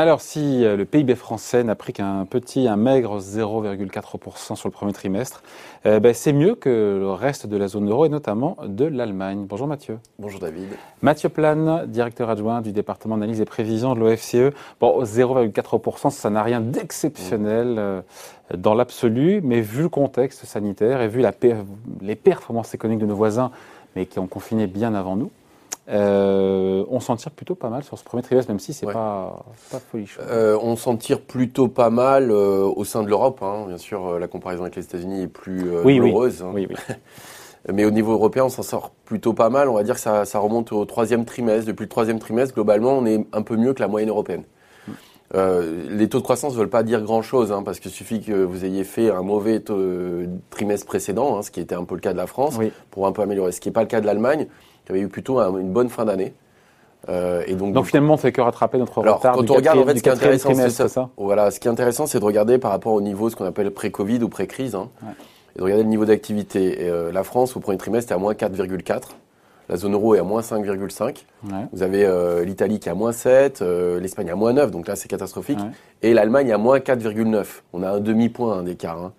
Alors, si euh, le PIB français n'a pris qu'un petit, un maigre 0,4% sur le premier trimestre, euh, ben, c'est mieux que le reste de la zone euro et notamment de l'Allemagne. Bonjour Mathieu. Bonjour David. Mathieu Plane, directeur adjoint du département d'analyse et prévision de l'OFCE. Bon, 0,4%, ça n'a rien d'exceptionnel euh, dans l'absolu, mais vu le contexte sanitaire et vu la, les performances économiques de nos voisins, mais qui ont confiné bien avant nous, euh, on s'en tire plutôt pas mal sur ce premier trimestre, même si c'est pas, pas folichon. Euh, on s'en tire plutôt pas mal euh, au sein de l'Europe. Hein. Bien sûr, la comparaison avec les États-Unis est plus oui, douloureuse. Hein. Oui. Mais au niveau européen, on s'en sort plutôt pas mal. On va dire que ça, ça, remonte au troisième trimestre. Depuis le troisième trimestre, globalement, on est un peu mieux que la moyenne européenne. Les taux de croissance ne veulent pas dire grand-chose, hein, parce qu'il suffit que vous ayez fait un mauvais trimestre précédent, ce qui était un peu le cas de la France, pour un peu améliorer. Ce qui n'est pas le cas de l'Allemagne qui avait eu plutôt un, une bonne fin d'année. Euh, et donc, donc finalement, on fait que rattraper notre alors, retard. Quand on regarde, en fait, ce qui est intéressant, c'est ça. ça? Voilà, ce qui est intéressant, c'est de regarder par rapport au niveau, ce qu'on appelle pré-Covid ou pré-crise, hein, ouais. et de regarder le niveau d'activité. Euh, la France, au premier trimestre, est à moins 4,4. La zone euro est à moins 5,5. Ouais. Vous avez euh, l'Italie qui est à moins 7, euh, l'Espagne à moins 9, donc là c'est catastrophique. Ouais. Et l'Allemagne à moins 4,9. On a un demi-point hein, d'écart. Hein.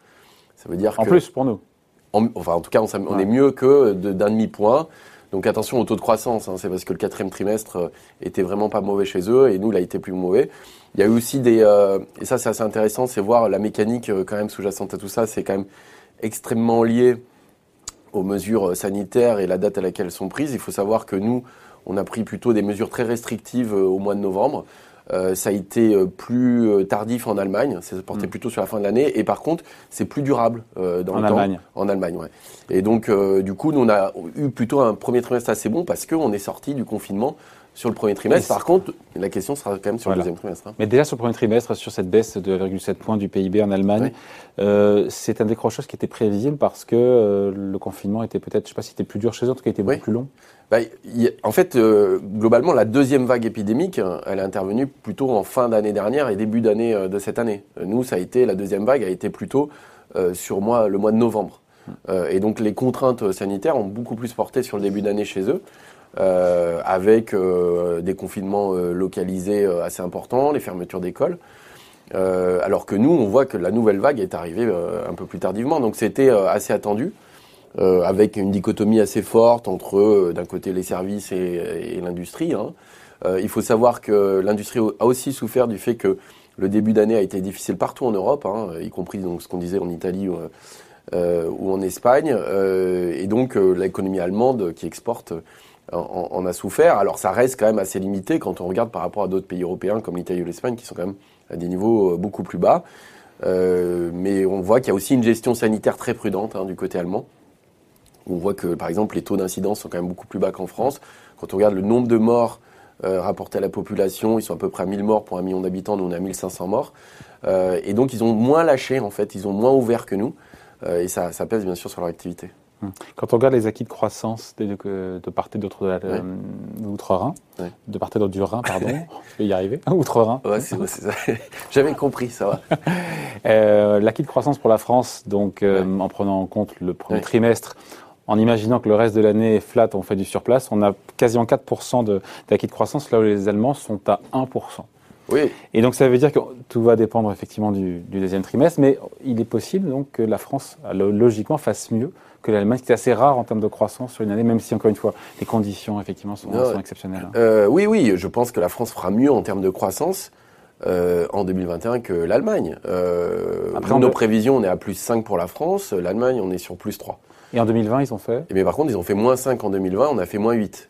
Ça veut dire en que, plus pour nous. En, enfin, en tout cas, on, est mieux que de- d'un demi-point. Donc attention au taux de croissance, hein, c'est parce que le quatrième trimestre euh, était vraiment pas mauvais chez eux et nous, il a été plus mauvais. Il y a eu aussi des... euh, et ça c'est assez intéressant, c'est voir la mécanique euh, quand même sous-jacente à tout ça, c'est quand même extrêmement lié aux mesures sanitaires et la date à laquelle elles sont prises. Il faut savoir que nous, on a pris plutôt des mesures très restrictives au mois de novembre. Euh, ça a été euh, plus euh, tardif en Allemagne, c'est porté Mm. plutôt sur la fin de l'année. Et par contre, c'est plus durable euh, dans En le temps. Allemagne. En Allemagne, ouais. Et donc, euh, du coup, nous, on a eu plutôt un premier trimestre assez bon parce qu'on est sorti du confinement sur le premier trimestre. Par contre, la question sera quand même sur Voilà. le deuxième trimestre. hein. Mais déjà sur le premier trimestre, sur cette baisse de 2,7 points du PIB en Allemagne, Oui. euh, c'est un décrochage qui était prévisible parce que euh, le confinement était peut-être, je sais pas si c'était plus dur chez eux, en tout cas, il était Oui. beaucoup plus long. Bah, y en fait, euh, globalement, la deuxième vague épidémique, elle est intervenue plutôt en fin d'année dernière et début d'année de cette année. Nous, ça a été la deuxième vague a été plutôt sur mois, le mois de novembre. Euh, et donc, les contraintes sanitaires ont beaucoup plus porté sur le début d'année chez eux, euh, avec euh, des confinements euh, localisés assez importants, les fermetures d'écoles. Alors que nous, on voit que la nouvelle vague est arrivée un peu plus tardivement. Donc, c'était assez attendu avec une dichotomie assez forte entre d'un côté les services et, l'industrie. hein. Il faut savoir que l'industrie a aussi souffert du fait que le début d'année a été difficile partout en Europe, hein, y compris donc ce qu'on disait en Italie ou, en Espagne, et donc l'économie allemande qui exporte en, a souffert. Alors ça reste quand même assez limité quand on regarde par rapport à d'autres pays européens comme l'Italie ou l'Espagne qui sont quand même à des niveaux euh, beaucoup plus bas. Euh, mais on voit qu'il y a aussi une gestion sanitaire très prudente hein, du côté allemand. On voit que, par exemple, les taux d'incidence sont quand même beaucoup plus bas qu'en France. Quand on regarde le nombre de morts euh, rapportés à la population, ils sont à peu près à 1000 morts pour un million d'habitants, nous on est à 1500 morts. Et donc ils ont moins lâché, en fait, ils ont moins ouvert que nous. Et ça pèse bien sûr sur leur activité. Quand on regarde les acquis de croissance de, de, de part et d'autre de Ouais. de l'outre-Rhin, Ouais. de part et d'autre du Rhin, pardon, je vais y arriver, outre-Rhin, Ouais, c'est ça. J'avais compris, ça va. Euh, L'acquis de croissance pour la France, donc euh, en prenant en compte le premier trimestre, en imaginant que le reste de l'année est flat, on fait du surplace, on a quasiment 4% de- d'acquis de croissance, là où les Allemands sont à 1%. Oui, Et donc ça veut dire que tout va dépendre effectivement du, du deuxième trimestre, mais il est possible donc que la France, lo- logiquement, fasse mieux que l'Allemagne, ce qui est assez rare en termes de croissance sur une année, même si encore une fois, les conditions effectivement sont, Non, sont exceptionnelles. hein. Euh, oui, oui, je pense que la France fera mieux en termes de croissance euh, en 2021 que l'Allemagne. Euh, Après, nos prévisions, on est à plus 5 pour la France. L'Allemagne, on est sur plus 3. Et en 2020, ils ont fait? Mais par contre, ils ont fait moins 5 en 2020, on a fait moins 8.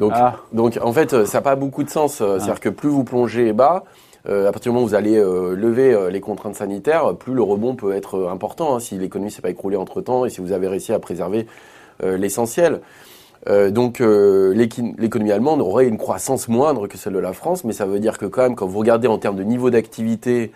Donc, Ah. donc en fait, ça n'a pas beaucoup de sens. Euh, C'est-à-dire que plus vous plongez bas, euh, à partir du moment où vous allez euh, lever euh, les contraintes sanitaires, plus le rebond peut être important hein, si l'économie s'est pas écroulée entre-temps et si vous avez réussi à préserver l'essentiel. Donc l'économie allemande aurait une croissance moindre que celle de la France, mais ça veut dire que quand même, quand vous regardez en termes de niveau d'activité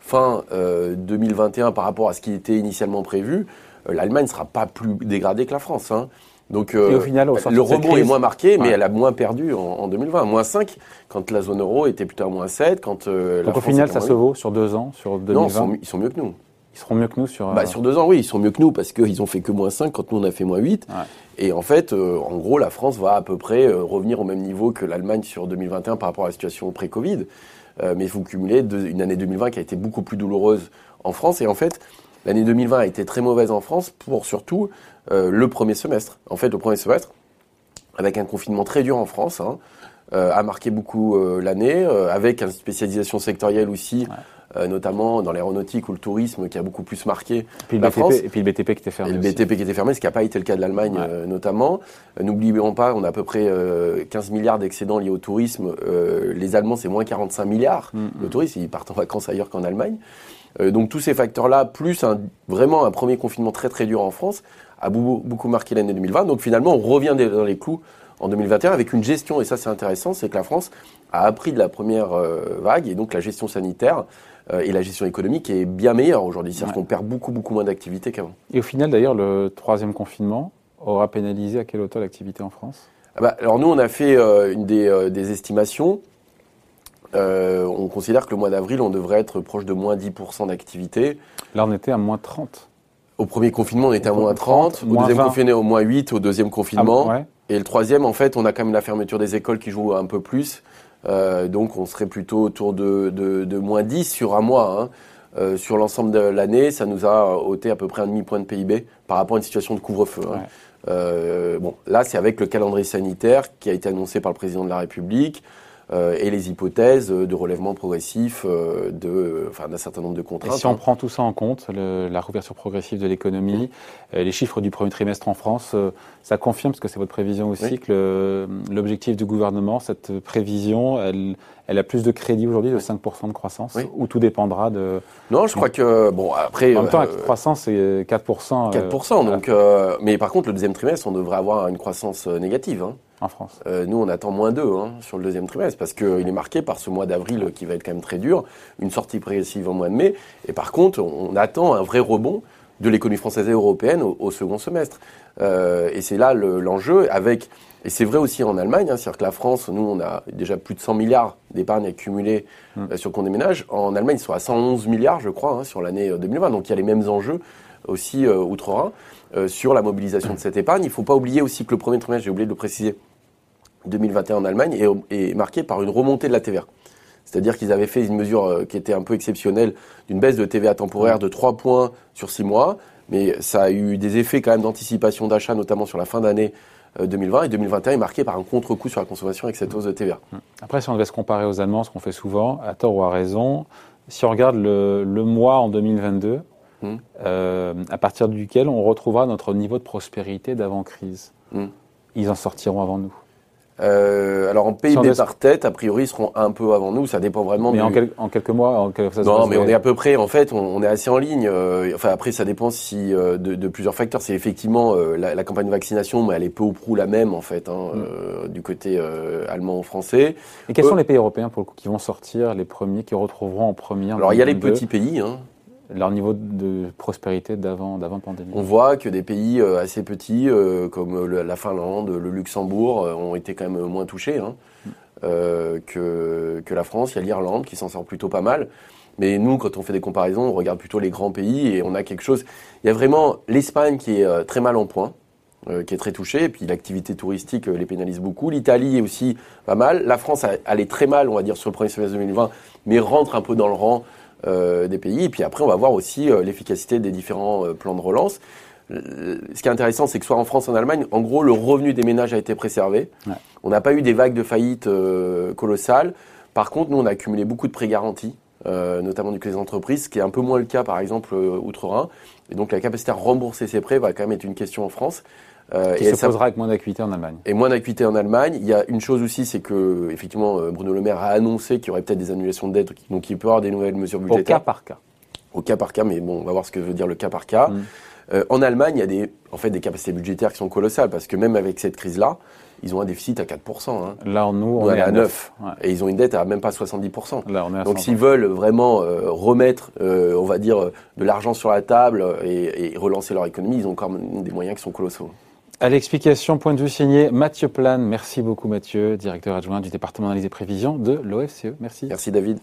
fin euh, 2021 par rapport à ce qui était initialement prévu, l'Allemagne ne sera pas plus dégradée que la France. hein. Donc au final, sortir le rebond est moins marqué, mais Ouais. elle a moins perdu en, en 2020. Moins 5 quand la zone euro était plutôt à moins 7. Quand, euh, la Donc au final, ça se vaut sur deux ans, sur 2020. Non, ils sont, ils sont mieux que nous. Ils seront mieux que nous sur. Bah, euh, sur deux ans, oui, ils sont mieux que nous parce qu'ils ont fait que moins 5 quand nous on a fait moins 8. Ouais. Et en fait, euh, en gros, la France va à peu près euh, revenir au même niveau que l'Allemagne sur 2021 par rapport à la situation pré-Covid. mais il faut cumuler une année 2020 qui a été beaucoup plus douloureuse en France. Et en fait, l'année 2020 a été très mauvaise en France pour surtout le premier semestre. En fait, le premier semestre, avec un confinement très dur en France, hein, a marqué beaucoup l'année, avec une spécialisation sectorielle aussi. Euh, notamment dans l'aéronautique ou le tourisme qui a beaucoup plus marqué puis la BTP, France. Et puis le BTP qui était fermé. Et le BTP qui était fermé, ce qui n'a pas été le cas de l'Allemagne euh, notamment. Euh, n'oublions pas, on a à peu près 15 milliards d'excédents liés au tourisme. les Allemands, c'est moins 45 milliards. Mm, le mm. tourisme, ils partent en vacances ailleurs qu'en Allemagne. Donc tous ces facteurs-là, plus un, vraiment un premier confinement très très dur en France, a beaucoup, beaucoup marqué l'année 2020. Donc finalement, on revient dans les clous en 2021 avec une gestion, et ça c'est intéressant, c'est que la France a appris de la première vague, et donc la gestion sanitaire euh, et la gestion économique est bien meilleure aujourd'hui. C'est-à-dire qu'on perd beaucoup, beaucoup moins d'activité qu'avant. Et au final, d'ailleurs, le troisième confinement aura pénalisé à quelle hauteur l'activité en France? Ah bah, Alors nous, on a fait euh, une des, euh, des estimations. On considère que le mois d'avril, on devrait être proche de moins 10% d'activité. Là, on était à moins 30. Au premier confinement, on était à moins 30. au deuxième confinement, au moins 8 au deuxième confinement. Ah, et le troisième, en fait, on a quand même la fermeture des écoles qui joue un peu plus. Euh, donc on serait plutôt autour de, de, de, moins 10 sur un mois. Hein. Euh, sur l'ensemble de l'année, ça nous a ôté à peu près un demi-point de PIB par rapport à une situation de couvre-feu. Hein. Euh, bon, là, c'est avec le calendrier sanitaire qui a été annoncé par le président de la République. Euh, et les hypothèses de relèvement progressif euh, de, enfin, d'un certain nombre de contraintes. Et si on prend tout ça en compte, le, la rouverture progressive de l'économie, euh, les chiffres du premier trimestre en France, ça confirme, parce que c'est votre prévision aussi, que l'objectif du gouvernement, cette prévision, elle, elle a plus de crédit aujourd'hui de 5% de croissance, ou tout dépendra de... Non, je crois que, bon, après... En même temps, la croissance, c'est 4%. 4%, donc... mais par contre, le deuxième trimestre, on devrait avoir une croissance négative. Hein en France euh, Nous, on attend moins 2 hein, sur le deuxième trimestre parce qu'il est marqué par ce mois d'avril qui va être quand même très dur, une sortie progressive en mois de mai. Et par contre, on attend un vrai rebond de l'économie française et européenne au, second semestre. Euh, et c'est là l'enjeu avec, et c'est vrai aussi en Allemagne, hein, c'est-à-dire que la France, nous, on a déjà plus de 100 milliards d'épargne accumulée mmh. euh, sur compte des ménages. En Allemagne, ils sont à 111 milliards, je crois, hein, sur l'année 2020. Donc il y a les mêmes enjeux aussi outre-Rhin sur la mobilisation de cette épargne. Il ne faut pas oublier aussi que le premier trimestre, j'ai oublié de le préciser, 2021 en Allemagne est, marqué par une remontée de la TVA. C'est-à-dire qu'ils avaient fait une mesure euh, qui était un peu exceptionnelle d'une baisse de TVA temporaire de 3 points sur 6 mois, mais ça a eu des effets quand même d'anticipation d'achat, notamment sur la fin d'année 2020 euh, et 2021 est marqué par un contre-coup sur la consommation avec cette hausse de TVA. Hum. Après, si on devait se comparer aux Allemands, ce qu'on fait souvent, à tort ou à raison, si on regarde le, mois en 2022, hum. euh, à partir duquel on retrouvera notre niveau de prospérité d'avant-crise, hum. ils en sortiront avant nous. Euh, alors en PIB par tête, a priori, ils seront un peu avant nous. Ça dépend vraiment. Mais en, en, quelques mois, en quelques non, mais on est à peu près. En fait, on, est assez en ligne. Euh, enfin après, ça dépend si euh, de, de, plusieurs facteurs. C'est effectivement euh, la, la, campagne de vaccination, mais elle est peu ou prou la même en fait hein, mm. du côté allemand ou français. Et quels sont les pays européens pour le coup qui vont sortir les premiers, qui retrouveront en premier Alors il y a les petits pays. Hein, leur niveau de prospérité d'avant d'avant pandémie On voit que des pays euh, assez petits euh, comme euh, la Finlande, le Luxembourg ont été quand même moins touchés hein, que, que la France. Il y a l'Irlande qui s'en sort plutôt pas mal. Mais nous, quand on fait des comparaisons, on regarde plutôt les grands pays et on a quelque chose. Il y a vraiment l'Espagne qui est très mal en point, qui est très touchée, et puis l'activité touristique les pénalise beaucoup. L'Italie est aussi pas mal. La France elle est très mal, on va dire, sur le premier semestre 2020, mais rentre un peu dans le rang euh, des pays. Et puis après, on va voir aussi euh, l'efficacité des différents euh, plans de relance. Ce qui est intéressant, c'est que soit en France, en Allemagne, en gros, le revenu des ménages a été préservé. On n'a pas eu des vagues de faillite colossales. Par contre, nous, on a accumulé beaucoup de prêts garantis, notamment du côté des entreprises, ce qui est un peu moins le cas, par exemple, outre-Rhin. Et donc, la capacité à rembourser ces prêts va quand même être une question en France. Euh, qui et se posera avec moins d'acuité en Allemagne. Et moins d'acuité en Allemagne. Il y a une chose aussi, c'est que effectivement euh, Bruno Le Maire a annoncé qu'il y aurait peut-être des annulations de dettes, donc il peut y avoir des nouvelles mesures budgétaires. Au cas par cas. Au cas par cas, mais bon, on va voir ce que veut dire le cas par cas. Mm. Euh, en Allemagne, il y a des, en fait, des capacités budgétaires qui sont colossales parce que même avec cette crise-là, ils ont un déficit à 4%. Hein. Là, nous, on, est à 9. Et ils ont une dette à même pas 70%. Là, on est à Donc, s'ils veulent vraiment euh, remettre, euh, on va dire, de l'argent sur la table et, et, relancer leur économie, ils ont quand même des moyens qui sont colossaux. À l'explication, point de vue signé Mathieu Plane. Merci beaucoup Mathieu, directeur adjoint du département d'analyse et prévision de l'OFCE. Merci. Merci David.